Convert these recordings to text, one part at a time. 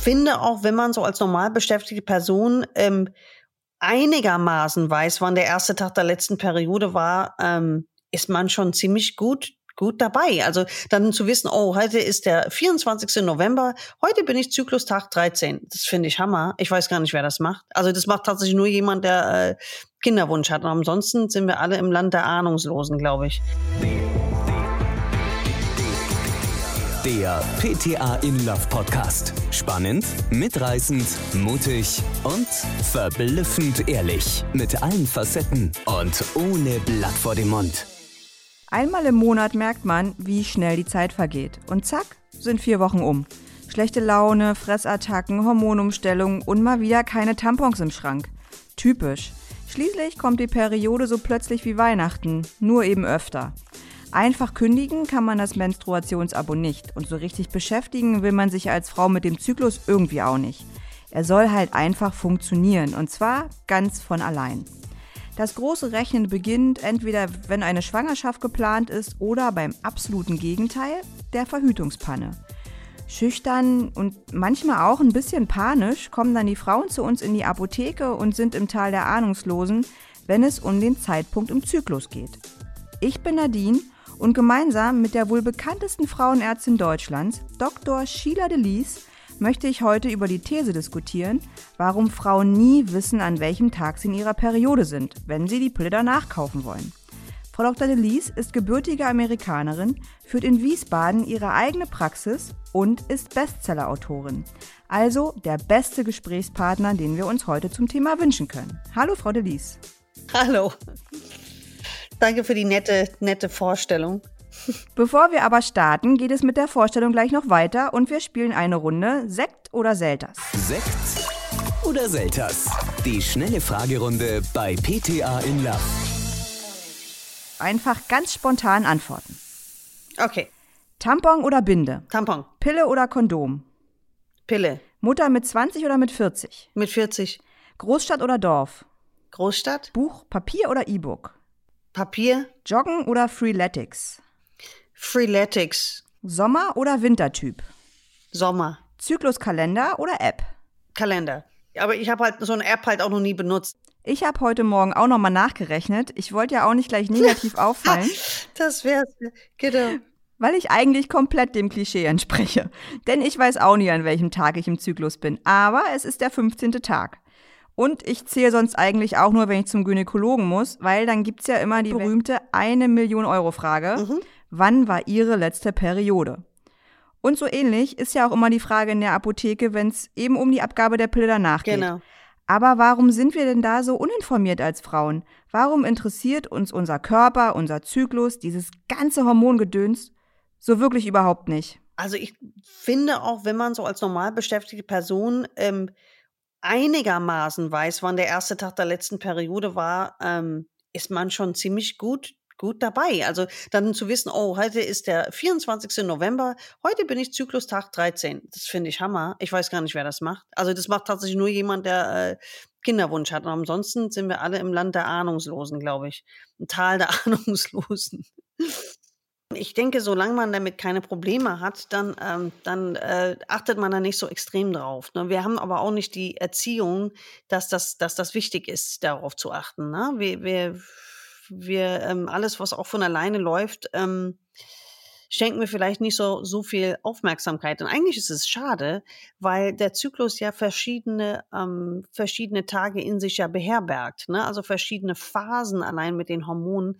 finde auch, wenn man so als normal beschäftigte Person ähm, einigermaßen weiß, wann der erste Tag der letzten Periode war, ähm, ist man schon ziemlich gut gut dabei. Also dann zu wissen, oh, heute ist der 24. November, heute bin ich Zyklustag 13. Das finde ich Hammer. Ich weiß gar nicht, wer das macht. Also das macht tatsächlich nur jemand, der äh, Kinderwunsch hat. Und ansonsten sind wir alle im Land der Ahnungslosen, glaube ich. Der PTA in Love Podcast. Spannend, mitreißend, mutig und verblüffend ehrlich. Mit allen Facetten und ohne Blatt vor dem Mund. Einmal im Monat merkt man, wie schnell die Zeit vergeht. Und zack, sind vier Wochen um. Schlechte Laune, Fressattacken, Hormonumstellung und mal wieder keine Tampons im Schrank. Typisch. Schließlich kommt die Periode so plötzlich wie Weihnachten, nur eben öfter. Einfach kündigen kann man das Menstruationsabo nicht und so richtig beschäftigen will man sich als Frau mit dem Zyklus irgendwie auch nicht. Er soll halt einfach funktionieren und zwar ganz von allein. Das große Rechnen beginnt entweder, wenn eine Schwangerschaft geplant ist oder beim absoluten Gegenteil, der Verhütungspanne. Schüchtern und manchmal auch ein bisschen panisch kommen dann die Frauen zu uns in die Apotheke und sind im Tal der Ahnungslosen, wenn es um den Zeitpunkt im Zyklus geht. Ich bin Nadine und gemeinsam mit der wohl bekanntesten Frauenärztin Deutschlands, Dr. Sheila Delis, möchte ich heute über die These diskutieren, warum Frauen nie wissen, an welchem Tag sie in ihrer Periode sind, wenn sie die Pille danach kaufen wollen. Frau Dr. Delis ist gebürtige Amerikanerin, führt in Wiesbaden ihre eigene Praxis und ist Bestsellerautorin. Also der beste Gesprächspartner, den wir uns heute zum Thema wünschen können. Hallo, Frau Delis. Hallo. Danke für die nette, nette Vorstellung. Bevor wir aber starten, geht es mit der Vorstellung gleich noch weiter und wir spielen eine Runde Sekt oder Selters. Sekt oder Selters? Die schnelle Fragerunde bei PTA in Love. Einfach ganz spontan antworten. Okay. Tampon oder Binde? Tampon. Pille oder Kondom? Pille. Mutter mit 20 oder mit 40? Mit 40. Großstadt oder Dorf? Großstadt. Buch, Papier oder E-Book? Papier. Joggen oder Freeletics? Freeletics. Sommer- oder Wintertyp? Sommer. Zykluskalender oder App? Kalender. Aber ich habe halt so eine App halt auch noch nie benutzt. Ich habe heute Morgen auch nochmal nachgerechnet. Ich wollte ja auch nicht gleich negativ auffallen. das wär's. Genau. Weil ich eigentlich komplett dem Klischee entspreche. Denn ich weiß auch nie, an welchem Tag ich im Zyklus bin. Aber es ist der 15. Tag. Und ich zähle sonst eigentlich auch nur, wenn ich zum Gynäkologen muss, weil dann gibt es ja immer die berühmte eine Million Euro Frage. Mhm. Wann war Ihre letzte Periode? Und so ähnlich ist ja auch immer die Frage in der Apotheke, wenn es eben um die Abgabe der Pille danach geht. Genau. Aber warum sind wir denn da so uninformiert als Frauen? Warum interessiert uns unser Körper, unser Zyklus, dieses ganze Hormongedöns so wirklich überhaupt nicht? Also ich finde auch, wenn man so als normal beschäftigte Person ähm, einigermaßen weiß, wann der erste Tag der letzten Periode war, ähm, ist man schon ziemlich gut gut dabei. Also dann zu wissen, oh, heute ist der 24. November, heute bin ich Zyklustag 13. Das finde ich Hammer. Ich weiß gar nicht, wer das macht. Also das macht tatsächlich nur jemand, der äh, Kinderwunsch hat. Und ansonsten sind wir alle im Land der Ahnungslosen, glaube ich. Ein Tal der Ahnungslosen. Ich denke, solange man damit keine Probleme hat, dann, ähm, dann äh, achtet man da nicht so extrem drauf. Ne? Wir haben aber auch nicht die Erziehung, dass das, dass das wichtig ist, darauf zu achten. Ne? Wir, wir, wir ähm, alles, was auch von alleine läuft, ähm, schenken wir vielleicht nicht so, so viel Aufmerksamkeit. Und eigentlich ist es schade, weil der Zyklus ja verschiedene, ähm, verschiedene Tage in sich ja beherbergt. Ne? Also verschiedene Phasen allein mit den Hormonen,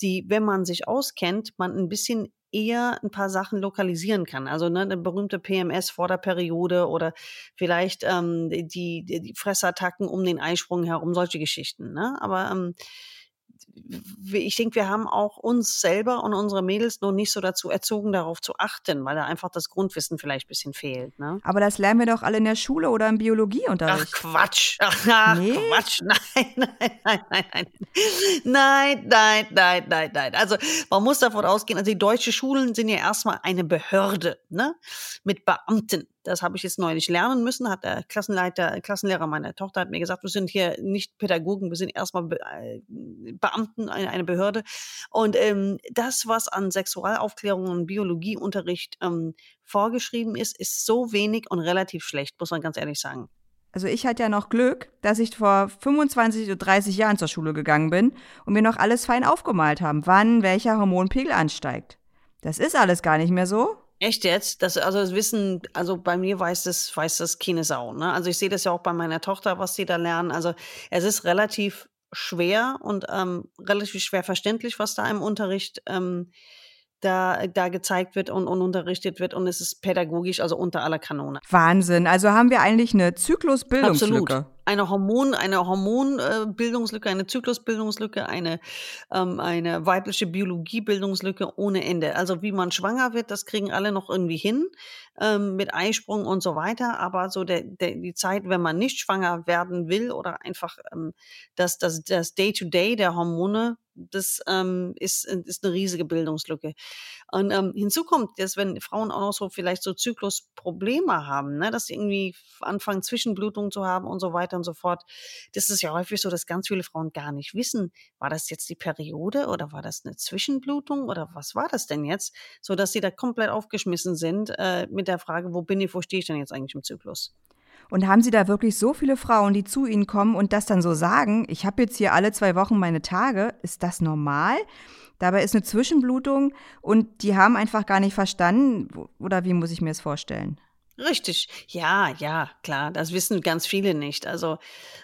die, wenn man sich auskennt, man ein bisschen eher ein paar Sachen lokalisieren kann. Also ne, eine berühmte PMS vor der Periode oder vielleicht ähm, die, die Fressattacken um den Eisprung herum, solche Geschichten. Ne? Aber ähm, ich denke, wir haben auch uns selber und unsere Mädels noch nicht so dazu erzogen, darauf zu achten, weil da einfach das Grundwissen vielleicht ein bisschen fehlt. Ne? Aber das lernen wir doch alle in der Schule oder im Biologieunterricht. Ach Quatsch, ach nee? Quatsch, nein, nein, nein, nein, nein, nein, nein, nein, nein, nein. Also man muss davon ausgehen, also die deutschen Schulen sind ja erstmal eine Behörde, ne, mit Beamten. Das habe ich jetzt neulich lernen müssen, hat der Klassenleiter, Klassenlehrer meiner Tochter hat mir gesagt, wir sind hier nicht Pädagogen, wir sind erstmal Be äh, Beamten, eine, eine Behörde. Und ähm, das, was an Sexualaufklärung und Biologieunterricht ähm, vorgeschrieben ist, ist so wenig und relativ schlecht, muss man ganz ehrlich sagen. Also ich hatte ja noch Glück, dass ich vor 25 oder 30 Jahren zur Schule gegangen bin und mir noch alles fein aufgemalt haben, wann welcher Hormonpegel ansteigt. Das ist alles gar nicht mehr so. Echt jetzt? Das, also das Wissen, also bei mir weiß das, weiß das keine Sau. Ne? Also ich sehe das ja auch bei meiner Tochter, was sie da lernen. Also es ist relativ schwer und ähm, relativ schwer verständlich, was da im Unterricht ähm, da, da gezeigt wird und, und unterrichtet wird und es ist pädagogisch, also unter aller Kanone. Wahnsinn. Also haben wir eigentlich eine Zyklusbildungslücke. Absolut eine Hormon, eine Hormonbildungslücke, eine Zyklusbildungslücke, eine, ähm, eine weibliche Biologiebildungslücke ohne Ende. Also wie man schwanger wird, das kriegen alle noch irgendwie hin ähm, mit Eisprung und so weiter. Aber so der, der, die Zeit, wenn man nicht schwanger werden will oder einfach ähm, das, das, das Day-to-Day -Day der Hormone, das ähm, ist, ist eine riesige Bildungslücke. Und ähm, hinzu kommt, dass wenn Frauen auch noch so vielleicht so Zyklusprobleme haben, ne, dass sie irgendwie anfangen Zwischenblutungen zu haben und so weiter und so fort. Das ist ja häufig so, dass ganz viele Frauen gar nicht wissen, war das jetzt die Periode oder war das eine Zwischenblutung oder was war das denn jetzt, so dass sie da komplett aufgeschmissen sind äh, mit der Frage, wo bin ich, wo stehe ich denn jetzt eigentlich im Zyklus? Und haben Sie da wirklich so viele Frauen, die zu Ihnen kommen und das dann so sagen, ich habe jetzt hier alle zwei Wochen meine Tage, ist das normal? Dabei ist eine Zwischenblutung und die haben einfach gar nicht verstanden, oder wie muss ich mir das vorstellen? Richtig. Ja, ja, klar. Das wissen ganz viele nicht. Also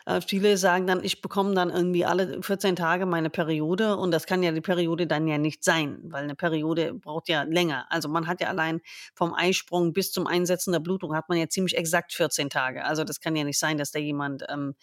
äh, viele sagen dann, ich bekomme dann irgendwie alle 14 Tage meine Periode und das kann ja die Periode dann ja nicht sein, weil eine Periode braucht ja länger. Also man hat ja allein vom Eisprung bis zum Einsetzen der Blutung hat man ja ziemlich exakt 14 Tage. Also das kann ja nicht sein, dass da jemand ähm,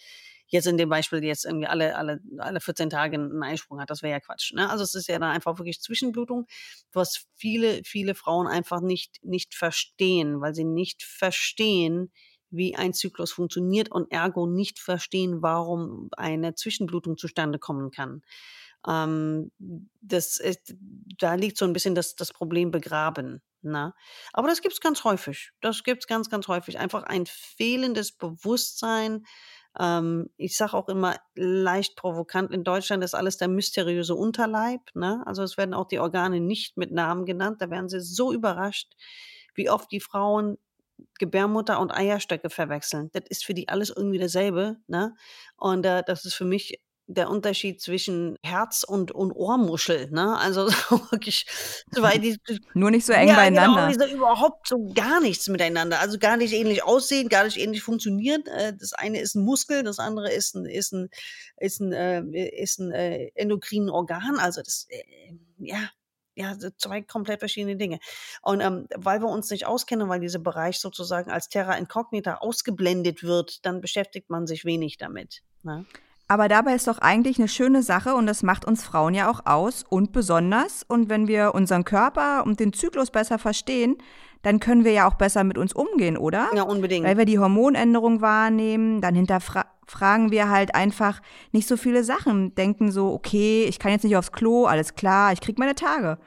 jetzt in dem Beispiel jetzt irgendwie alle, alle, alle 14 Tage einen Eisprung hat. Das wäre ja Quatsch. Ne? Also es ist ja dann einfach wirklich Zwischenblutung, was viele, viele Frauen einfach nicht, nicht verstehen, weil sie nicht verstehen, wie ein Zyklus funktioniert und ergo nicht verstehen, warum eine Zwischenblutung zustande kommen kann. Ähm, das ist, da liegt so ein bisschen das, das Problem begraben. Na? Ne? Aber das gibt es ganz häufig. Das gibt es ganz, ganz häufig. Einfach ein fehlendes Bewusstsein ähm, ich sage auch immer leicht provokant, in Deutschland ist alles der mysteriöse Unterleib. Ne? Also es werden auch die Organe nicht mit Namen genannt. Da werden sie so überrascht, wie oft die Frauen Gebärmutter und Eierstöcke verwechseln. Das ist für die alles irgendwie dasselbe. Ne? Und äh, das ist für mich der Unterschied zwischen Herz und, und Ohrmuschel, ne? Also wirklich, weil die, nur nicht so eng ja, beieinander. Genau, überhaupt so gar nichts miteinander. Also gar nicht ähnlich aussehen, gar nicht ähnlich funktionieren. Äh, das eine ist ein Muskel, das andere ist ein, ist ein, ist ein, äh, ist ein äh, endokrinen Organ. Also das, äh, ja, ja, zwei komplett verschiedene Dinge. Und ähm, weil wir uns nicht auskennen, weil dieser Bereich sozusagen als Terra Incognita ausgeblendet wird, dann beschäftigt man sich wenig damit. Ne? Aber dabei ist doch eigentlich eine schöne Sache und das macht uns Frauen ja auch aus und besonders. Und wenn wir unseren Körper und den Zyklus besser verstehen, dann können wir ja auch besser mit uns umgehen, oder? Ja, unbedingt. Weil wir die Hormonänderung wahrnehmen, dann hinterfragen wir halt einfach nicht so viele Sachen, denken so, okay, ich kann jetzt nicht aufs Klo, alles klar, ich krieg meine Tage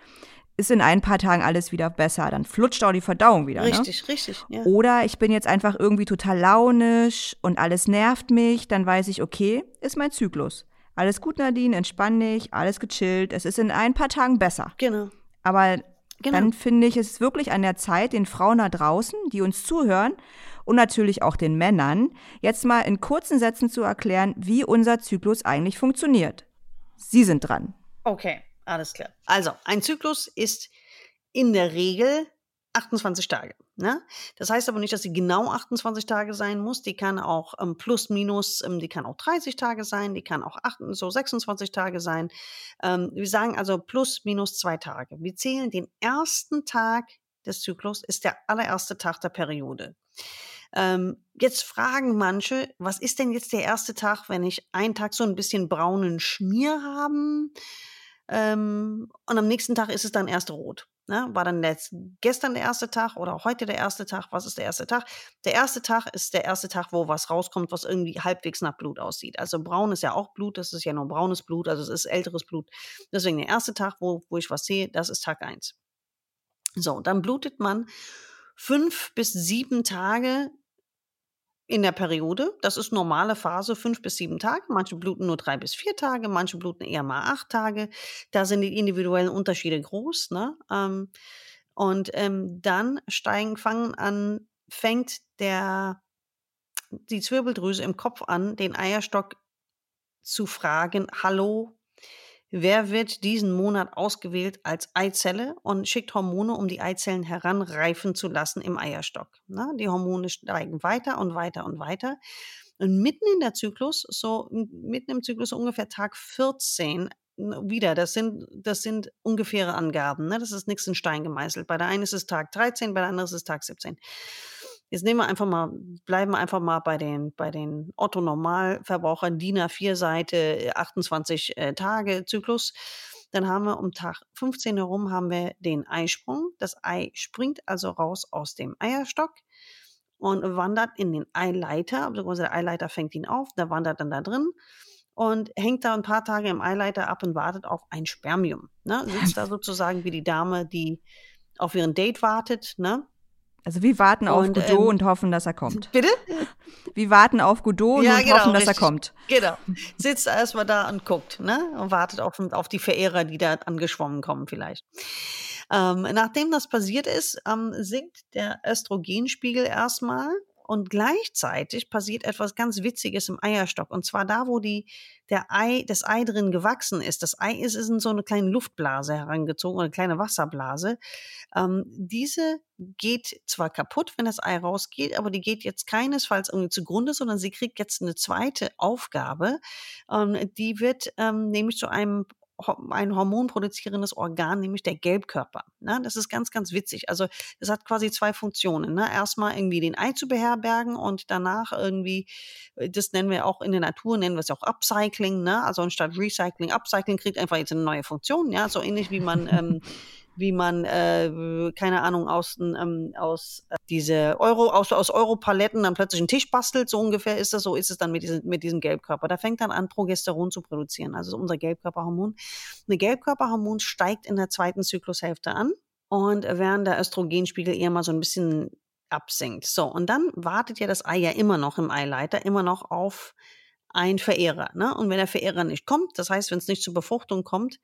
ist in ein paar Tagen alles wieder besser. Dann flutscht auch die Verdauung wieder. Ne? Richtig, ne? richtig. Ja. Oder ich bin jetzt einfach irgendwie total launisch und alles nervt mich. Dann weiß ich, okay, ist mein Zyklus. Alles gut, Nadine, entspann dich, alles gechillt. Es ist in ein paar Tagen besser. Genau. Aber genau. dann finde ich es wirklich an der Zeit, den Frauen da draußen, die uns zuhören und natürlich auch den Männern, jetzt mal in kurzen Sätzen zu erklären, wie unser Zyklus eigentlich funktioniert. Sie sind dran. Okay. Alles klar. Also, ein Zyklus ist in der Regel 28 Tage. Ne? Das heißt aber nicht, dass sie genau 28 Tage sein muss. Die kann auch ähm, plus, minus, ähm, die kann auch 30 Tage sein, die kann auch 8, so 26 Tage sein. Ähm, wir sagen also plus, minus zwei Tage. Wir zählen den ersten Tag des Zyklus, ist der allererste Tag der Periode. Ähm, jetzt fragen manche, was ist denn jetzt der erste Tag, wenn ich einen Tag so ein bisschen braunen Schmier haben? Ähm, und am nächsten Tag ist es dann erst rot. Ne? War dann letzt, gestern der erste Tag oder heute der erste Tag? Was ist der erste Tag? Der erste Tag ist der erste Tag, wo was rauskommt, was irgendwie halbwegs nach Blut aussieht. Also braun ist ja auch Blut, das ist ja nur braunes Blut, also es ist älteres Blut. Deswegen der erste Tag, wo, wo ich was sehe, das ist Tag 1. So, dann blutet man fünf bis sieben Tage in der Periode. Das ist normale Phase, fünf bis sieben Tage. Manche bluten nur drei bis vier Tage, manche bluten eher mal acht Tage. Da sind die individuellen Unterschiede groß. Ne? Ähm, und ähm, dann steigen, fangen an, fängt der, die Zwirbeldrüse im Kopf an, den Eierstock zu fragen, hallo, wer wird diesen Monat ausgewählt als Eizelle und schickt Hormone, um die Eizellen heranreifen zu lassen im Eierstock. Na, die Hormone steigen weiter und weiter und weiter. Und mitten in der Zyklus, so mitten im Zyklus ungefähr Tag 14, wieder, das sind, das sind ungefähre Angaben. Ne? Das ist nichts in Stein gemeißelt. Bei der einen ist es Tag 13, bei der anderen ist es Tag 17. Jetzt nehmen wir einfach mal, bleiben wir einfach mal bei den, bei den Otto-Normalverbrauchern, DIN A4-Seite, 28 äh, Tage Zyklus. Dann haben wir um Tag 15 herum haben wir den Eisprung. Das Ei springt also raus aus dem Eierstock und wandert in den Eileiter, beziehungsweise der Eileiter fängt ihn auf, der wandert dann da drin und hängt da ein paar Tage im Eileiter ab und wartet auf ein Spermium. Ne? Sitzt da sozusagen wie die Dame, die auf ihren Date wartet, ne? Also wir warten auf und, Godot ähm, und hoffen, dass er kommt. Bitte? Wir warten auf Godot ja, und genau, hoffen, dass richtig. er kommt. Genau. Sitzt erstmal da und guckt, ne? Und wartet auf, auf die Verehrer, die da angeschwommen kommen vielleicht. Ähm, nachdem das passiert ist, ähm, sinkt der Östrogenspiegel erstmal und gleichzeitig passiert etwas ganz Witziges im Eierstock. Und zwar da, wo die, der Ei, das Ei drin gewachsen ist. Das Ei ist, ist in so eine kleine Luftblase herangezogen, eine kleine Wasserblase. Ähm, diese geht zwar kaputt, wenn das Ei rausgeht, aber die geht jetzt keinesfalls irgendwie zugrunde, sondern sie kriegt jetzt eine zweite Aufgabe. Ähm, die wird ähm, nämlich zu einem ein hormonproduzierendes Organ, nämlich der Gelbkörper. Ne? Das ist ganz, ganz witzig. Also es hat quasi zwei Funktionen. Ne? Erstmal irgendwie den Ei zu beherbergen und danach irgendwie, äh, das nennen wir auch in der Natur, nennen wir es auch Upcycling. Ne? Also anstatt Recycling, Upcycling kriegt einfach jetzt eine neue Funktion. Ja, so ähnlich wie man ähm, wie man, äh, keine Ahnung, aus, ähm, aus äh, diese Euro, aus, aus Europaletten dann plötzlich einen Tisch bastelt, so ungefähr ist das, so ist es dann mit diesem, mit diesem Gelbkörper. Da fängt dann an, Progesteron zu produzieren, also unser Gelbkörperhormon. Eine Gelbkörperhormon steigt in der zweiten Zyklushälfte an und während der Östrogenspiegel eher mal so ein bisschen absinkt. So, und dann wartet ja das Ei ja immer noch im Eileiter, immer noch auf ein Verehrer. Ne? Und wenn der Verehrer nicht kommt, das heißt, wenn es nicht zur Befruchtung kommt,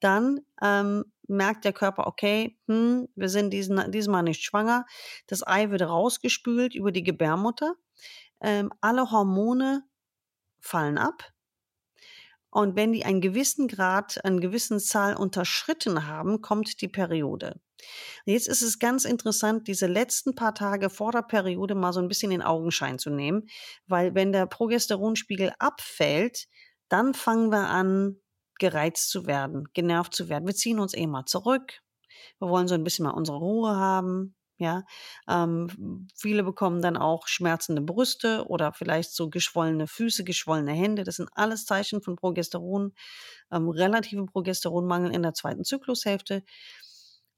dann ähm, merkt der Körper, okay, hm, wir sind diesen, diesmal nicht schwanger. Das Ei wird rausgespült über die Gebärmutter. Ähm, alle Hormone fallen ab. Und wenn die einen gewissen Grad, einen gewissen Zahl unterschritten haben, kommt die Periode. Jetzt ist es ganz interessant, diese letzten paar Tage vor der Periode mal so ein bisschen in Augenschein zu nehmen, weil wenn der Progesteronspiegel abfällt, dann fangen wir an, gereizt zu werden, genervt zu werden. Wir ziehen uns eh mal zurück. Wir wollen so ein bisschen mal unsere Ruhe haben. Ja, ähm, viele bekommen dann auch schmerzende Brüste oder vielleicht so geschwollene Füße, geschwollene Hände. Das sind alles Zeichen von Progesteron, ähm, relativen Progesteronmangel in der zweiten Zyklushälfte.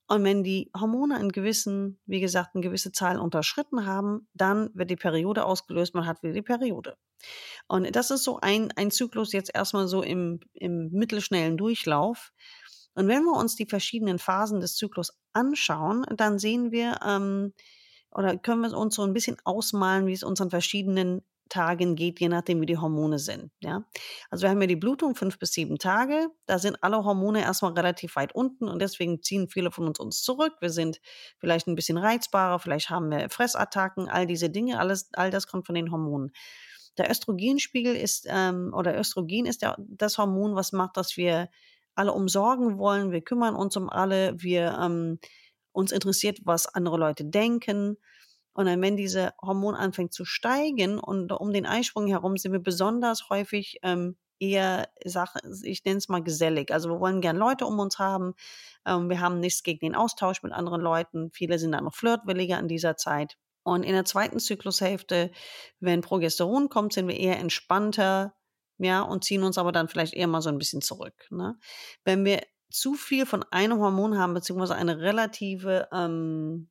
Und wenn die Hormone einen gewissen, wie gesagt, eine gewisse Zahl unterschritten haben, dann wird die Periode ausgelöst, man hat wieder die Periode. Und das ist so ein, ein Zyklus jetzt erstmal so im, im mittelschnellen Durchlauf. Und wenn wir uns die verschiedenen Phasen des Zyklus anschauen, dann sehen wir ähm, oder können wir uns so ein bisschen ausmalen, wie es unseren verschiedenen Tagen geht, je nachdem, wie die Hormone sind. Ja? Also wir haben ja die Blutung fünf bis sieben Tage. Da sind alle Hormone erstmal relativ weit unten und deswegen ziehen viele von uns uns zurück. Wir sind vielleicht ein bisschen reizbarer, vielleicht haben wir Fressattacken, all diese Dinge, alles, all das kommt von den Hormonen. Der Östrogenspiegel ist, ähm, oder Östrogen ist der, das Hormon, was macht, dass wir alle umsorgen wollen. Wir kümmern uns um alle. Wir ähm, uns interessiert, was andere Leute denken. Und dann, wenn diese Hormon anfängt zu steigen und um den Eisprung herum sind wir besonders häufig ähm, eher Sache, ich nenne es mal gesellig. Also wir wollen gern Leute um uns haben. Ähm, wir haben nichts gegen den Austausch mit anderen Leuten. Viele sind dann noch flirtwilliger in dieser Zeit. Und in der zweiten Zyklushälfte, wenn Progesteron kommt, sind wir eher entspannter, ja, und ziehen uns aber dann vielleicht eher mal so ein bisschen zurück. Ne? Wenn wir zu viel von einem Hormon haben, beziehungsweise eine relative ähm,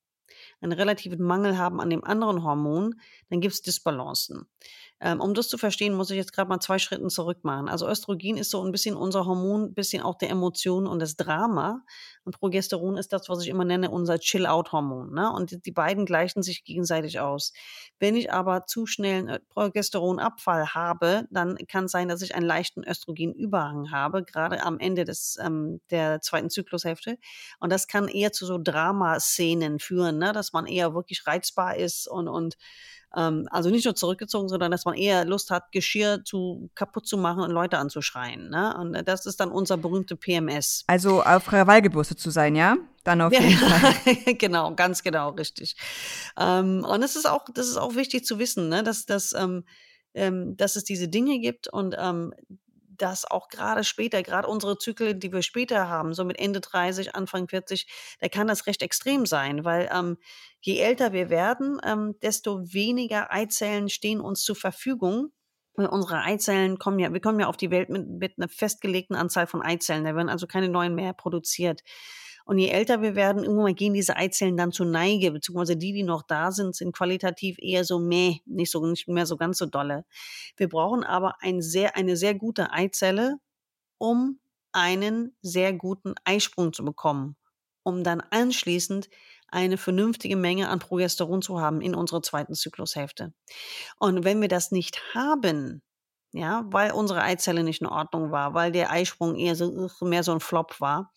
einen relativen Mangel haben an dem anderen Hormon, dann gibt es Disbalancen. Ähm, um das zu verstehen, muss ich jetzt gerade mal zwei Schritten zurück machen. Also Östrogen ist so ein bisschen unser Hormon, ein bisschen auch der Emotionen und das Drama. Und Progesteron ist das, was ich immer nenne, unser Chill-Out-Hormon. Ne? Und die, die beiden gleichen sich gegenseitig aus. Wenn ich aber zu schnell einen äh, Progesteronabfall habe, dann kann es sein, dass ich einen leichten Östrogenüberhang habe, gerade am Ende des, ähm, der zweiten Zyklushälfte. Und das kann eher zu so Dramaszenen führen, ne? dass man eher wirklich reizbar ist und, und ähm, also nicht nur zurückgezogen, sondern dass man eher Lust hat, Geschirr zu kaputt zu machen und Leute anzuschreien. Ne? Und das ist dann unser berühmter PMS. Also auf Krawall gebürstet zu sein, ja? Dann auf jeden Fall. genau, ganz genau, richtig. Ähm, und es ist auch, das ist auch wichtig zu wissen, ne? dass, dass, ähm, ähm, dass es diese Dinge gibt und ähm, dass auch gerade später, gerade unsere Zyklen, die wir später haben, so mit Ende 30, Anfang 40, da kann das recht extrem sein, weil ähm, je älter wir werden, ähm, desto weniger Eizellen stehen uns zur Verfügung. Unsere Eizellen kommen ja, wir kommen ja auf die Welt mit, mit einer festgelegten Anzahl von Eizellen. Da werden also keine neuen mehr produziert. Und je älter wir werden, irgendwann gehen diese Eizellen dann zur Neige, beziehungsweise die, die noch da sind, sind qualitativ eher so meh, nicht so, nicht mehr so ganz so dolle. Wir brauchen aber ein sehr, eine sehr gute Eizelle, um einen sehr guten Eisprung zu bekommen, um dann anschließend eine vernünftige Menge an Progesteron zu haben in unserer zweiten Zyklushälfte. Und wenn wir das nicht haben, ja, weil unsere Eizelle nicht in Ordnung war, weil der Eisprung eher so mehr so ein Flop war,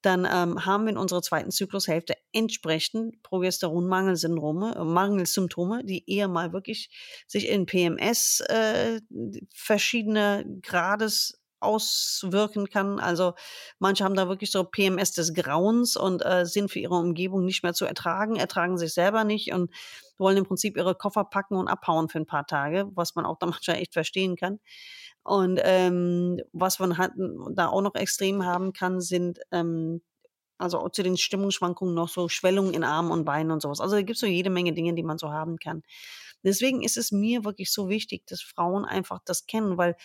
dann ähm, haben wir in unserer zweiten Zyklushälfte entsprechend Progesteronmangelsyndrome, äh, Mangelsymptome, die eher mal wirklich sich in PMS äh, verschiedene Grades auswirken kann. Also manche haben da wirklich so PMS des Grauens und äh, sind für ihre Umgebung nicht mehr zu ertragen, ertragen sich selber nicht und wollen im Prinzip ihre Koffer packen und abhauen für ein paar Tage, was man auch da manchmal echt verstehen kann. Und ähm, was man hat, da auch noch extrem haben kann, sind ähm, also zu den Stimmungsschwankungen noch so Schwellungen in Armen und Beinen und sowas. Also da gibt es so jede Menge Dinge, die man so haben kann. Deswegen ist es mir wirklich so wichtig, dass Frauen einfach das kennen, weil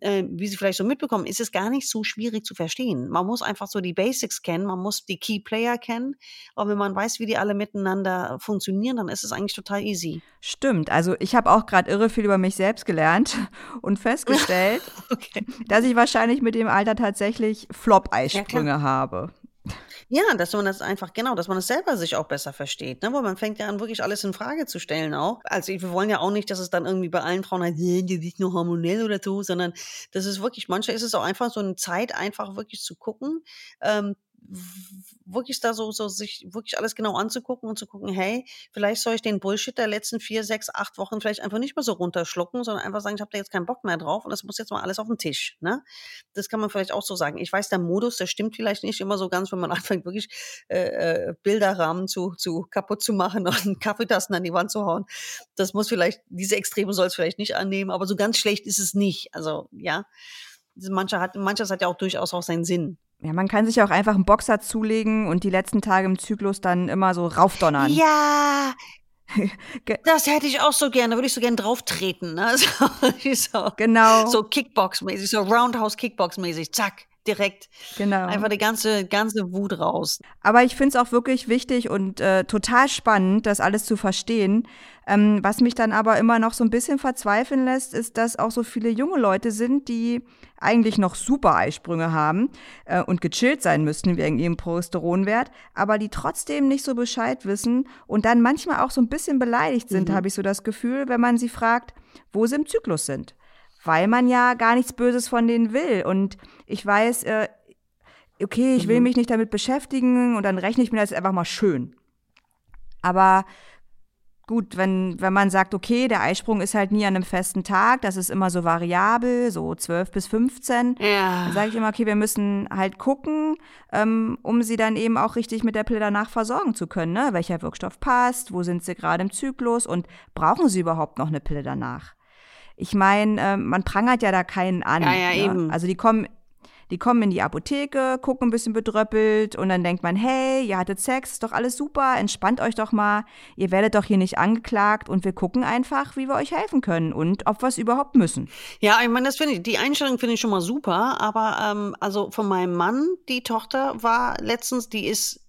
äh, wie Sie vielleicht so mitbekommen, ist es gar nicht so schwierig zu verstehen. Man muss einfach so die Basics kennen, man muss die Key Player kennen. Aber wenn man weiß, wie die alle miteinander funktionieren, dann ist es eigentlich total easy. Stimmt. Also ich habe auch gerade irre viel über mich selbst gelernt und festgestellt, okay. dass ich wahrscheinlich mit dem Alter tatsächlich Flop-Eisprünge ja, habe. Ja, dass man das einfach, genau, dass man das selber sich auch besser versteht, ne? Weil man fängt ja an, wirklich alles in Frage zu stellen auch. Also wir wollen ja auch nicht, dass es dann irgendwie bei allen Frauen halt, die sind nur hormonell oder so, sondern das ist wirklich, manchmal ist es auch einfach so eine Zeit, einfach wirklich zu gucken, ähm, wirklich da so, so sich wirklich alles genau anzugucken und zu gucken, hey, vielleicht soll ich den Bullshit der letzten vier, sechs, acht Wochen vielleicht einfach nicht mehr so runterschlucken, sondern einfach sagen, ich habe da jetzt keinen Bock mehr drauf und das muss jetzt mal alles auf den Tisch. Ne? Das kann man vielleicht auch so sagen. Ich weiß, der Modus, der stimmt vielleicht nicht immer so ganz, wenn man anfängt, wirklich äh, äh, Bilderrahmen zu, zu kaputt zu machen und Kaffeetassen an die Wand zu hauen. Das muss vielleicht, diese Extreme soll es vielleicht nicht annehmen, aber so ganz schlecht ist es nicht. Also ja, mancher hat, manches hat ja auch durchaus auch seinen Sinn ja, man kann sich auch einfach einen Boxer zulegen und die letzten Tage im Zyklus dann immer so raufdonnern. Ja, das hätte ich auch so gerne, da würde ich so gerne drauf treten. Ne? So, so, genau. So Kickbox-mäßig, so Roundhouse-Kickbox-mäßig, zack, direkt. Genau. Einfach die ganze, ganze Wut raus. Aber ich finde es auch wirklich wichtig und äh, total spannend, das alles zu verstehen. Ähm, was mich dann aber immer noch so ein bisschen verzweifeln lässt, ist, dass auch so viele junge Leute sind, die eigentlich noch super Eisprünge haben äh, und gechillt sein müssten wegen ihrem Progesteronwert, aber die trotzdem nicht so Bescheid wissen und dann manchmal auch so ein bisschen beleidigt sind, mhm. habe ich so das Gefühl, wenn man sie fragt, wo sie im Zyklus sind. Weil man ja gar nichts Böses von denen will. Und ich weiß, äh, okay, ich will mhm. mich nicht damit beschäftigen und dann rechne ich mir das einfach mal schön. Aber gut, wenn, wenn man sagt, okay, der Eisprung ist halt nie an einem festen Tag, das ist immer so variabel, so 12 bis 15, ja. dann sage ich immer, okay, wir müssen halt gucken, ähm, um sie dann eben auch richtig mit der Pille danach versorgen zu können. Ne? Welcher Wirkstoff passt, wo sind sie gerade im Zyklus und brauchen sie überhaupt noch eine Pille danach? Ich meine, äh, man prangert ja da keinen an. Ja, ja, ne? eben. Also die kommen die kommen in die Apotheke, gucken ein bisschen bedröppelt und dann denkt man, hey, ihr hattet Sex, ist doch alles super, entspannt euch doch mal, ihr werdet doch hier nicht angeklagt und wir gucken einfach, wie wir euch helfen können und ob wir es überhaupt müssen. Ja, ich meine, das finde ich, die Einstellung finde ich schon mal super, aber ähm, also von meinem Mann, die Tochter war letztens, die ist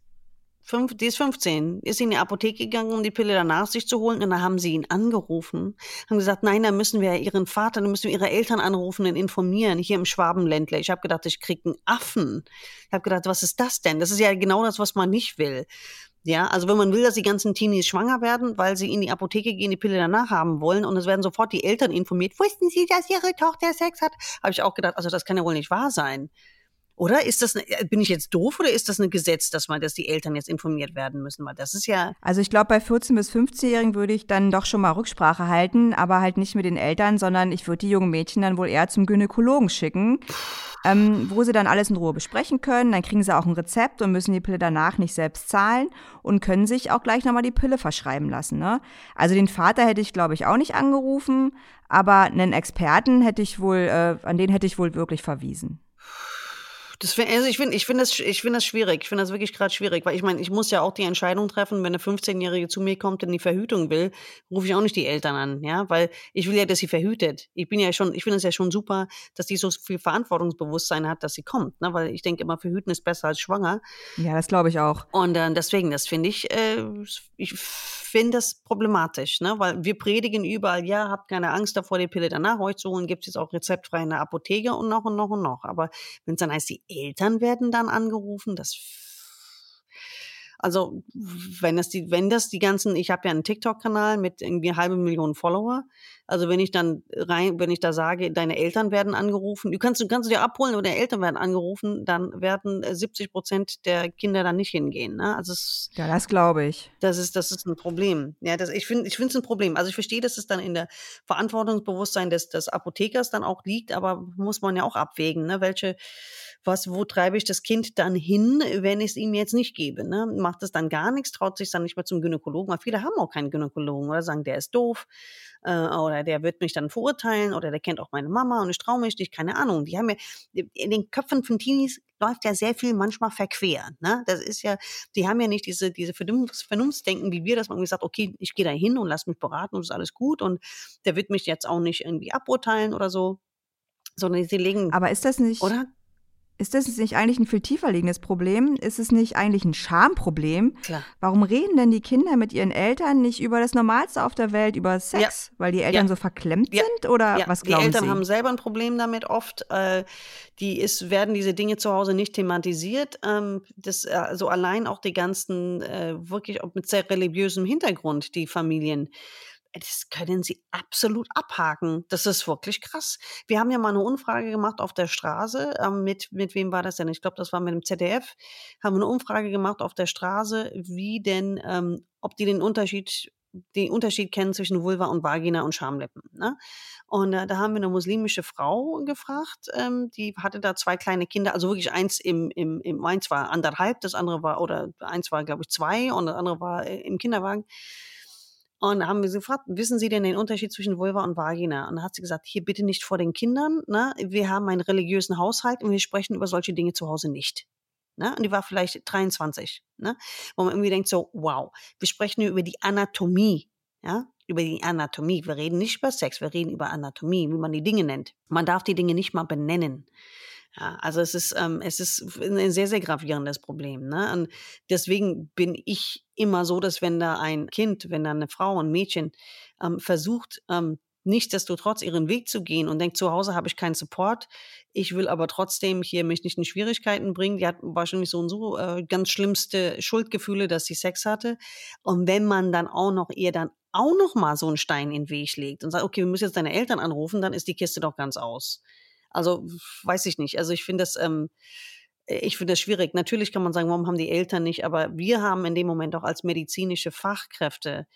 fünf, die ist 15, ist in die Apotheke gegangen, um die Pille danach sich zu holen. Und dann haben sie ihn angerufen, haben gesagt, nein, da müssen wir ihren Vater, da müssen wir ihre Eltern anrufen und informieren, hier im Schwabenländler. Ich habe gedacht, ich krieg einen Affen. Ich habe gedacht, was ist das denn? Das ist ja genau das, was man nicht will. Ja, also wenn man will, dass die ganzen Teenies schwanger werden, weil sie in die Apotheke gehen, die Pille danach haben wollen und es werden sofort die Eltern informiert, wussten Sie, dass Ihre Tochter Sex hat? Habe ich auch gedacht, also das kann ja wohl nicht wahr sein. Oder ist das, eine, bin ich jetzt doof oder ist das ein Gesetz, dass man, dass die Eltern jetzt informiert werden müssen? Weil das ist ja. Also ich glaube, bei 14- bis 15-Jährigen würde ich dann doch schon mal Rücksprache halten, aber halt nicht mit den Eltern, sondern ich würde die jungen Mädchen dann wohl eher zum Gynäkologen schicken, ähm, wo sie dann alles in Ruhe besprechen können. Dann kriegen sie auch ein Rezept und müssen die Pille danach nicht selbst zahlen und können sich auch gleich nochmal die Pille verschreiben lassen. Ne? Also den Vater hätte ich, glaube ich, auch nicht angerufen, aber einen Experten hätte ich wohl, äh, an den hätte ich wohl wirklich verwiesen. Das find, also ich finde ich find das, ich find das schwierig. Ich finde das wirklich gerade schwierig, weil ich meine, ich muss ja auch die Entscheidung treffen, wenn eine 15-Jährige zu mir kommt und die Verhütung will, rufe ich auch nicht die Eltern an, ja, weil ich will ja, dass sie verhütet. Ich bin ja schon, ich finde es ja schon super, dass die so viel Verantwortungsbewusstsein hat, dass sie kommt, ne, weil ich denke immer, verhüten ist besser als schwanger. Ja, das glaube ich auch. Und äh, deswegen, das finde ich, äh, ich finde das problematisch, ne, weil wir predigen überall, ja, habt keine Angst davor, die Pille danach euch zu holen, gibt es jetzt auch rezeptfrei in der Apotheke und noch und noch und noch. Aber wenn es dann heißt, die Eltern werden dann angerufen. Das also wenn das die, wenn das die ganzen, ich habe ja einen TikTok-Kanal mit irgendwie halbe Million Follower. Also wenn ich dann rein, wenn ich da sage, deine Eltern werden angerufen, du kannst, du kannst dir abholen oder deine Eltern werden angerufen, dann werden 70 Prozent der Kinder dann nicht hingehen. Ne? Also es, ja, das glaube ich. Das ist, das ist ein Problem. Ja, das, ich finde, ich finde es ein Problem. Also ich verstehe, dass es dann in der Verantwortungsbewusstsein des, des Apothekers dann auch liegt, aber muss man ja auch abwägen, ne? welche was, wo treibe ich das Kind dann hin, wenn ich es ihm jetzt nicht gebe? Ne? Macht es dann gar nichts, traut sich dann nicht mehr zum Gynäkologen, weil viele haben auch keinen Gynäkologen oder sagen, der ist doof äh, oder der wird mich dann verurteilen oder der kennt auch meine Mama und ich traue mich nicht, keine Ahnung. Die haben ja, in den Köpfen von Teenies läuft ja sehr viel manchmal verquer. Ne? Das ist ja, die haben ja nicht diese, diese Vernunftsdenken, wie wir, dass man irgendwie sagt, okay, ich gehe da hin und lass mich beraten und ist alles gut und der wird mich jetzt auch nicht irgendwie aburteilen oder so sondern sie legen. Aber ist das nicht, oder? Ist das nicht eigentlich ein viel tiefer liegendes Problem? Ist es nicht eigentlich ein Schamproblem? Klar. Warum reden denn die Kinder mit ihren Eltern nicht über das Normalste auf der Welt, über Sex? Ja. Weil die Eltern ja. so verklemmt ja. sind? Oder was glauben Sie? Die Eltern Sie? haben selber ein Problem damit oft. Äh, die ist, werden diese Dinge zu Hause nicht thematisiert. Ähm, das, also allein auch die ganzen, äh, wirklich auch mit sehr religiösem Hintergrund, die Familien das können sie absolut abhaken. Das ist wirklich krass. Wir haben ja mal eine Umfrage gemacht auf der Straße. Ähm, mit, mit wem war das denn? Ich glaube, das war mit dem ZDF. Haben eine Umfrage gemacht auf der Straße, wie denn, ähm, ob die den Unterschied den Unterschied kennen zwischen Vulva und Vagina und Schamlippen. Ne? Und äh, da haben wir eine muslimische Frau gefragt, ähm, die hatte da zwei kleine Kinder, also wirklich eins im, im, im eins war anderthalb, das andere war, oder eins war, glaube ich, zwei und das andere war äh, im Kinderwagen. Und haben wir sie gefragt, wissen Sie denn den Unterschied zwischen Vulva und Vagina? Und da hat sie gesagt, hier bitte nicht vor den Kindern. Ne? Wir haben einen religiösen Haushalt und wir sprechen über solche Dinge zu Hause nicht. Ne? Und die war vielleicht 23. Ne? Wo man irgendwie denkt so, wow, wir sprechen über die Anatomie. Ja, über die Anatomie. Wir reden nicht über Sex, wir reden über Anatomie, wie man die Dinge nennt. Man darf die Dinge nicht mal benennen. Ja, also es ist, ähm, es ist ein sehr, sehr gravierendes Problem. Ne? Und deswegen bin ich immer so, dass wenn da ein Kind, wenn da eine Frau, ein Mädchen ähm, versucht, ähm, nichtsdestotrotz ihren Weg zu gehen und denkt, zu Hause habe ich keinen Support, ich will aber trotzdem hier mich nicht in Schwierigkeiten bringen. Die hat wahrscheinlich so und so äh, ganz schlimmste Schuldgefühle, dass sie Sex hatte. Und wenn man dann auch noch ihr dann auch noch mal so einen Stein in den Weg legt und sagt, okay, wir müssen jetzt deine Eltern anrufen, dann ist die Kiste doch ganz aus. Also weiß ich nicht. Also ich finde das, ähm, ich finde das schwierig. Natürlich kann man sagen, warum haben die Eltern nicht, aber wir haben in dem Moment auch als medizinische Fachkräfte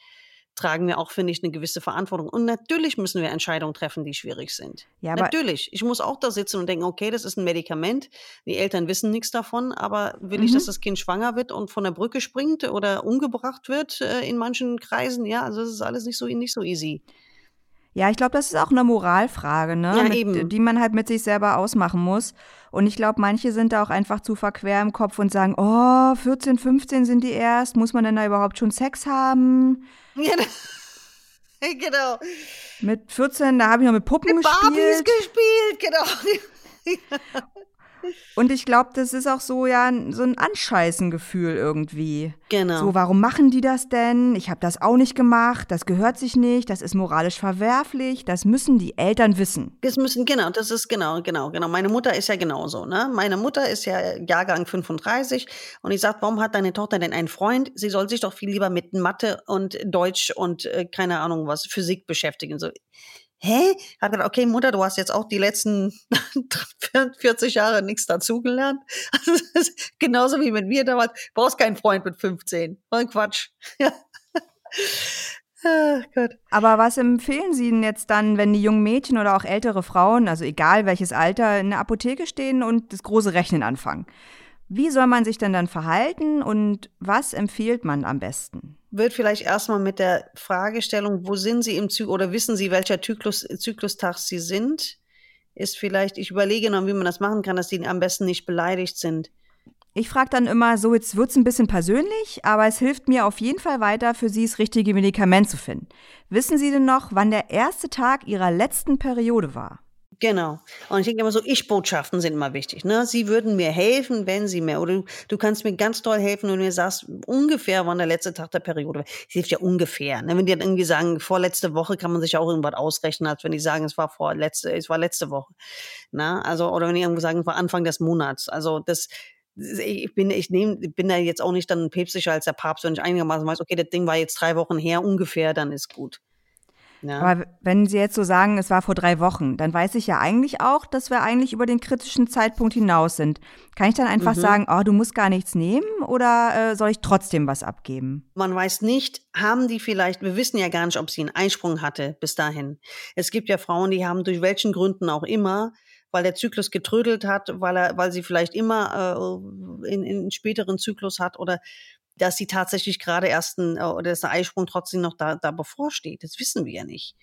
tragen wir auch, finde ich, eine gewisse Verantwortung. Und natürlich müssen wir Entscheidungen treffen, die schwierig sind. Ja, natürlich. Ich muss auch da sitzen und denken, okay, das ist ein Medikament. Die Eltern wissen nichts davon, aber will mhm. ich, dass das Kind schwanger wird und von der Brücke springt oder umgebracht wird äh, in manchen Kreisen? Ja, also das ist alles nicht so, nicht so easy. Ja, ich glaube, das ist auch eine Moralfrage, ne? Ja, mit, eben. die man halt mit sich selber ausmachen muss. Und ich glaube, manche sind da auch einfach zu verquer im Kopf und sagen, oh, 14, 15 sind die erst, muss man denn da überhaupt schon Sex haben? Ja, genau. Mit 14, da habe ich noch mit Puppen mit gespielt. Barbies gespielt, genau. und ich glaube, das ist auch so ja so ein Anscheißengefühl irgendwie. Genau. So, warum machen die das denn? Ich habe das auch nicht gemacht, das gehört sich nicht, das ist moralisch verwerflich, das müssen die Eltern wissen. Das müssen, genau, das ist genau, genau, genau. Meine Mutter ist ja genauso, ne? Meine Mutter ist ja Jahrgang 35 und ich sage, warum hat deine Tochter denn einen Freund? Sie soll sich doch viel lieber mit Mathe und Deutsch und äh, keine Ahnung was, Physik beschäftigen. So, hä? Hat gedacht, okay, Mutter, du hast jetzt auch die letzten 40 Jahre nichts dazugelernt. Also, genauso wie mit mir damals. Brauchst keinen Freund mit 15. Voll Quatsch. Ach Gott. Aber was empfehlen Sie denn jetzt dann, wenn die jungen Mädchen oder auch ältere Frauen, also egal welches Alter, in der Apotheke stehen und das große Rechnen anfangen? Wie soll man sich denn dann verhalten und was empfiehlt man am besten? Wird vielleicht erstmal mit der Fragestellung, wo sind Sie im Zyklus oder wissen Sie, welcher Zyklus, Zyklustag Sie sind? Ist vielleicht, ich überlege noch, wie man das machen kann, dass die am besten nicht beleidigt sind. Ich frage dann immer so, jetzt wird es ein bisschen persönlich, aber es hilft mir auf jeden Fall weiter, für Sie das richtige Medikament zu finden. Wissen Sie denn noch, wann der erste Tag Ihrer letzten Periode war? Genau. Und ich denke immer so, Ich-Botschaften sind immer wichtig. Ne? Sie würden mir helfen, wenn sie mir, oder du, du kannst mir ganz toll helfen, wenn du mir sagst, ungefähr wann der letzte Tag der Periode war. Es hilft ja ungefähr. Ne? Wenn die dann irgendwie sagen, vorletzte Woche kann man sich auch irgendwas ausrechnen, als wenn die sagen, es war vorletzte, es war letzte Woche. Ne? Also, oder wenn die irgendwo sagen, es war Anfang des Monats. Also, das, ich bin, ich nehme, bin da jetzt auch nicht dann päpstlicher als der Papst, wenn ich einigermaßen weiß, okay, das Ding war jetzt drei Wochen her ungefähr, dann ist gut. Ja. Aber wenn Sie jetzt so sagen, es war vor drei Wochen, dann weiß ich ja eigentlich auch, dass wir eigentlich über den kritischen Zeitpunkt hinaus sind. Kann ich dann einfach mhm. sagen, oh, du musst gar nichts nehmen oder äh, soll ich trotzdem was abgeben? Man weiß nicht, haben die vielleicht, wir wissen ja gar nicht, ob sie einen Einsprung hatte bis dahin. Es gibt ja Frauen, die haben durch welchen Gründen auch immer weil der Zyklus getrödelt hat, weil er, weil sie vielleicht immer äh, in, in späteren Zyklus hat oder dass sie tatsächlich gerade erst ein, äh, oder dass der Eisprung trotzdem noch da, da bevorsteht. Das wissen wir ja nicht.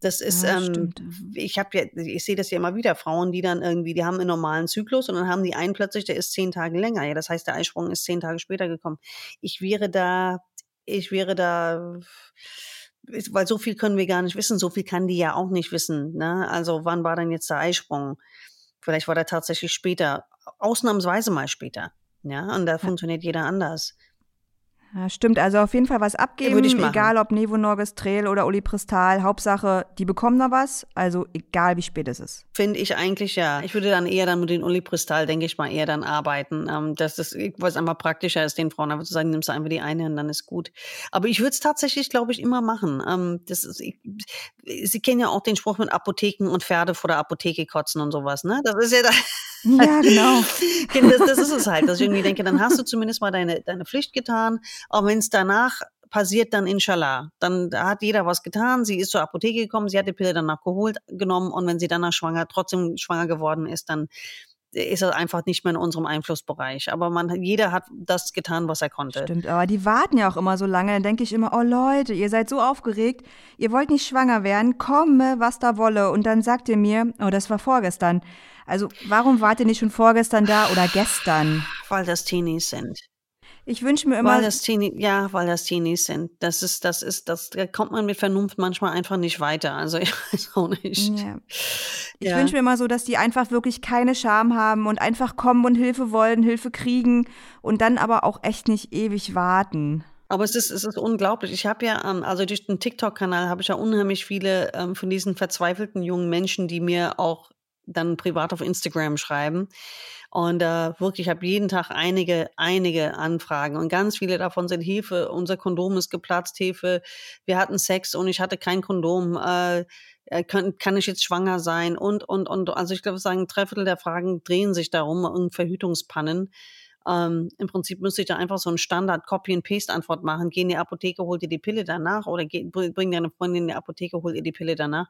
Das ist, ja, ähm, ich habe ja, ich sehe das ja immer wieder, Frauen, die dann irgendwie, die haben einen normalen Zyklus und dann haben die einen plötzlich, der ist zehn Tage länger. Ja, das heißt, der Eisprung ist zehn Tage später gekommen. Ich wäre da, ich wäre da, weil so viel können wir gar nicht wissen, so viel kann die ja auch nicht wissen. Ne? Also wann war denn jetzt der Eisprung? Vielleicht war der tatsächlich später, ausnahmsweise mal später. Ja, und da ja. funktioniert jeder anders. Ja, stimmt, also auf jeden Fall was abgeben, egal ob Nevonorgestrel oder Olipristal. Hauptsache, die bekommen da was, also egal wie spät es ist. Finde ich eigentlich ja. Ich würde dann eher dann mit den Olipristal, denke ich mal, eher dann arbeiten. Ähm, das ist, was einfach praktischer ist, den Frauen einfach zu sagen, nimmst du einfach die eine und dann ist gut. Aber ich würde es tatsächlich, glaube ich, immer machen. Ähm, das ist, ich, Sie kennen ja auch den Spruch mit Apotheken und Pferde vor der Apotheke kotzen und sowas, ne? Das ist ja da. Ja, genau. das, das ist es halt, dass ich irgendwie denke, dann hast du zumindest mal deine, deine Pflicht getan auch wenn es danach passiert, dann inshallah. Dann hat jeder was getan. Sie ist zur Apotheke gekommen, sie hat die Pille danach geholt, genommen und wenn sie danach schwanger, trotzdem schwanger geworden ist, dann ist das einfach nicht mehr in unserem Einflussbereich. Aber man, jeder hat das getan, was er konnte. Stimmt, aber die warten ja auch immer so lange. Dann denke ich immer, oh Leute, ihr seid so aufgeregt, ihr wollt nicht schwanger werden, komme, was da wolle. Und dann sagt ihr mir, oh, das war vorgestern. Also warum wart ihr nicht schon vorgestern da oder gestern? Weil das Teenies sind. Ich wünsche mir immer. Weil das Teenie, ja, weil das Teenies sind. Das ist, das ist, das, da kommt man mit Vernunft manchmal einfach nicht weiter. Also ich weiß auch nicht. Ja. Ich ja. wünsche mir immer so, dass die einfach wirklich keine Scham haben und einfach kommen und Hilfe wollen, Hilfe kriegen und dann aber auch echt nicht ewig warten. Aber es ist, es ist unglaublich. Ich habe ja, ähm, also durch den TikTok-Kanal habe ich ja unheimlich viele ähm, von diesen verzweifelten jungen Menschen, die mir auch dann privat auf Instagram schreiben und äh, wirklich, ich habe jeden Tag einige, einige Anfragen und ganz viele davon sind Hilfe, unser Kondom ist geplatzt, Hilfe, wir hatten Sex und ich hatte kein Kondom, äh, äh kann, kann ich jetzt schwanger sein und, und, und. Also ich glaube, sagen, drei Viertel der Fragen drehen sich darum, um Verhütungspannen. Ähm, Im Prinzip müsste ich da einfach so ein Standard Copy and Paste Antwort machen. Geh in die Apotheke, hol dir die Pille danach oder geh, bring deine Freundin in die Apotheke, hol ihr die Pille danach.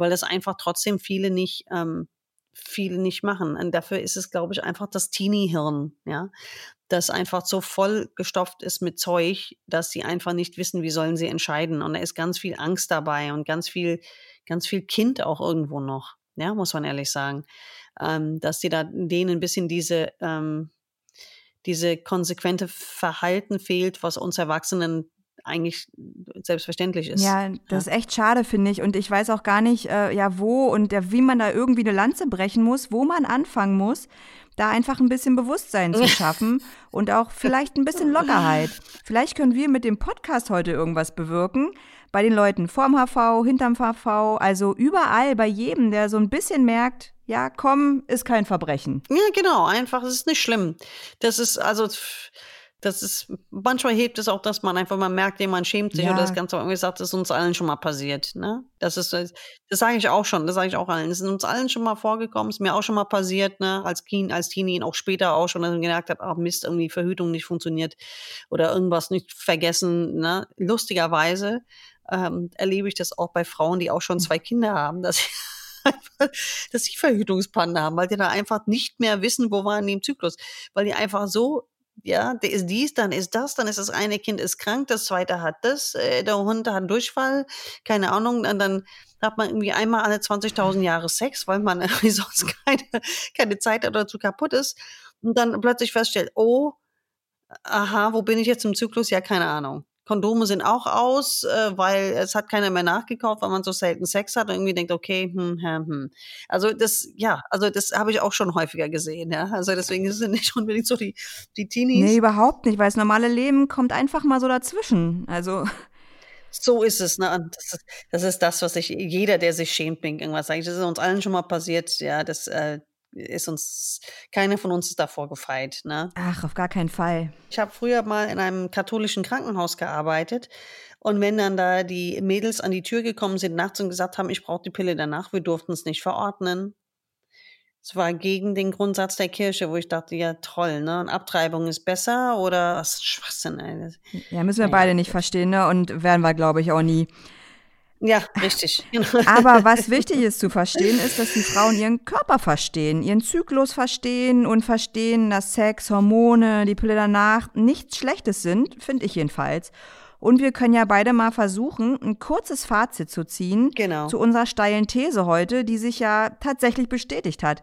Weil das einfach trotzdem viele nicht ähm, viele nicht machen. Und dafür ist es, glaube ich, einfach das Teenie-Hirn, ja, das einfach so voll gestopft ist mit Zeug, dass sie einfach nicht wissen, wie sollen sie entscheiden. Und da ist ganz viel Angst dabei und ganz viel, ganz viel Kind auch irgendwo noch, ja, muss man ehrlich sagen, ähm, dass sie da denen ein bisschen diese, ähm, diese konsequente Verhalten fehlt, was uns Erwachsenen eigentlich selbstverständlich ist. Ja, das ja. ist echt schade, finde ich. Und ich weiß auch gar nicht, äh, ja, wo und ja, wie man da irgendwie eine Lanze brechen muss, wo man anfangen muss, da einfach ein bisschen Bewusstsein zu schaffen und auch vielleicht ein bisschen Lockerheit. Vielleicht können wir mit dem Podcast heute irgendwas bewirken. Bei den Leuten vorm HV, hinterm HV, also überall, bei jedem, der so ein bisschen merkt, ja, komm, ist kein Verbrechen. Ja, genau, einfach, es ist nicht schlimm. Das ist, also, das ist, manchmal hebt es auch, dass man einfach mal merkt, jemand schämt sich ja. oder das Ganze irgendwie sagt, das ist uns allen schon mal passiert, ne? Das ist, das sage ich auch schon, das sage ich auch allen. Das ist uns allen schon mal vorgekommen, ist mir auch schon mal passiert, ne? Als Teen, als Teenie und auch später auch schon, dass ich gemerkt habe, ach Mist, irgendwie Verhütung nicht funktioniert oder irgendwas nicht vergessen, ne? Lustigerweise ähm, erlebe ich das auch bei Frauen, die auch schon hm. zwei Kinder haben, dass sie dass sie Verhütungspannen haben, weil die da einfach nicht mehr wissen, wo waren die im Zyklus, weil die einfach so ja, der ist dies, dann ist das, dann ist das eine Kind ist krank, das zweite hat das, äh, der Hund hat Durchfall, keine Ahnung, dann, dann hat man irgendwie einmal alle 20.000 Jahre Sex, weil man irgendwie sonst keine, keine Zeit dazu kaputt ist und dann plötzlich feststellt, oh, aha, wo bin ich jetzt im Zyklus? Ja, keine Ahnung. Kondome sind auch aus, äh, weil es hat keiner mehr nachgekauft, weil man so selten Sex hat und irgendwie denkt, okay, hm, hm, hm. Also das, ja, also das habe ich auch schon häufiger gesehen, ja. Also deswegen sind nicht unbedingt so die, die Teenies. Nee, überhaupt nicht, weil das normale Leben kommt einfach mal so dazwischen. Also. So ist es, ne? Das ist, das ist das, was sich jeder, der sich schämt, irgendwas sagt. Das ist uns allen schon mal passiert, ja. Das, äh, ist uns, keiner von uns ist davor gefeit. Ne? Ach, auf gar keinen Fall. Ich habe früher mal in einem katholischen Krankenhaus gearbeitet. Und wenn dann da die Mädels an die Tür gekommen sind nachts und gesagt haben, ich brauche die Pille danach, wir durften es nicht verordnen. Es war gegen den Grundsatz der Kirche, wo ich dachte, ja toll, ne? Und Abtreibung ist besser oder was Schwachsinn, ey. Ja, müssen wir ja. beide nicht verstehen, ne? Und werden wir, glaube ich, auch nie. Ja, richtig. Aber was wichtig ist zu verstehen, ist, dass die Frauen ihren Körper verstehen, ihren Zyklus verstehen und verstehen, dass Sex, Hormone, die Pille danach nichts Schlechtes sind, finde ich jedenfalls. Und wir können ja beide mal versuchen, ein kurzes Fazit zu ziehen genau. zu unserer steilen These heute, die sich ja tatsächlich bestätigt hat.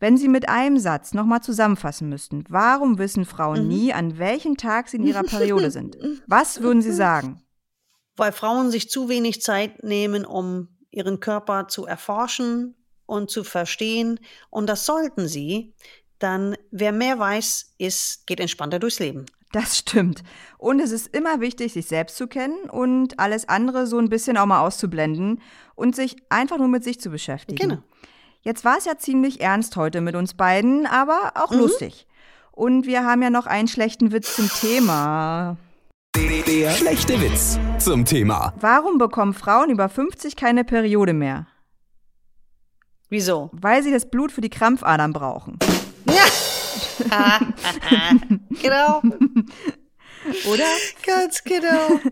Wenn Sie mit einem Satz nochmal zusammenfassen müssten, warum wissen Frauen mhm. nie, an welchem Tag sie in ihrer Periode sind? Was würden Sie sagen? Weil Frauen sich zu wenig Zeit nehmen, um ihren Körper zu erforschen und zu verstehen. Und das sollten sie. Dann, wer mehr weiß, ist, geht entspannter durchs Leben. Das stimmt. Und es ist immer wichtig, sich selbst zu kennen und alles andere so ein bisschen auch mal auszublenden und sich einfach nur mit sich zu beschäftigen. Genau. Jetzt war es ja ziemlich ernst heute mit uns beiden, aber auch mhm. lustig. Und wir haben ja noch einen schlechten Witz zum Thema. Der schlechte Witz zum Thema. Warum bekommen Frauen über 50 keine Periode mehr? Wieso? Weil sie das Blut für die Krampfadern brauchen. Ja. genau. Oder? Ganz genau.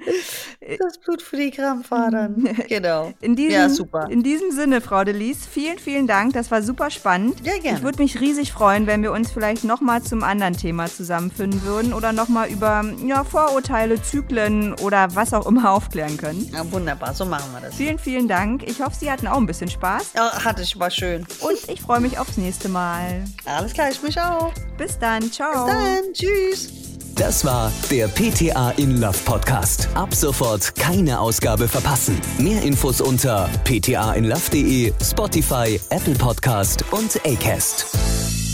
Das Blut für die Krampfadern. Genau. In diesem, ja, super. In diesem Sinne, Frau Delis, vielen, vielen Dank. Das war super spannend. Ja, gerne. Ich würde mich riesig freuen, wenn wir uns vielleicht nochmal zum anderen Thema zusammenfinden würden oder nochmal über ja, Vorurteile, Zyklen oder was auch immer aufklären können. Ja, wunderbar. So machen wir das. Vielen, vielen Dank. Ich hoffe, Sie hatten auch ein bisschen Spaß. Ja, hatte ich. War schön. Und ich freue mich aufs nächste Mal. Alles klar, ich mich auch. Bis dann. Ciao. Bis dann. Tschüss. Das war der PTA in Love Podcast. Ab sofort keine Ausgabe verpassen. Mehr Infos unter ptainlove.de, Spotify, Apple Podcast und Acast.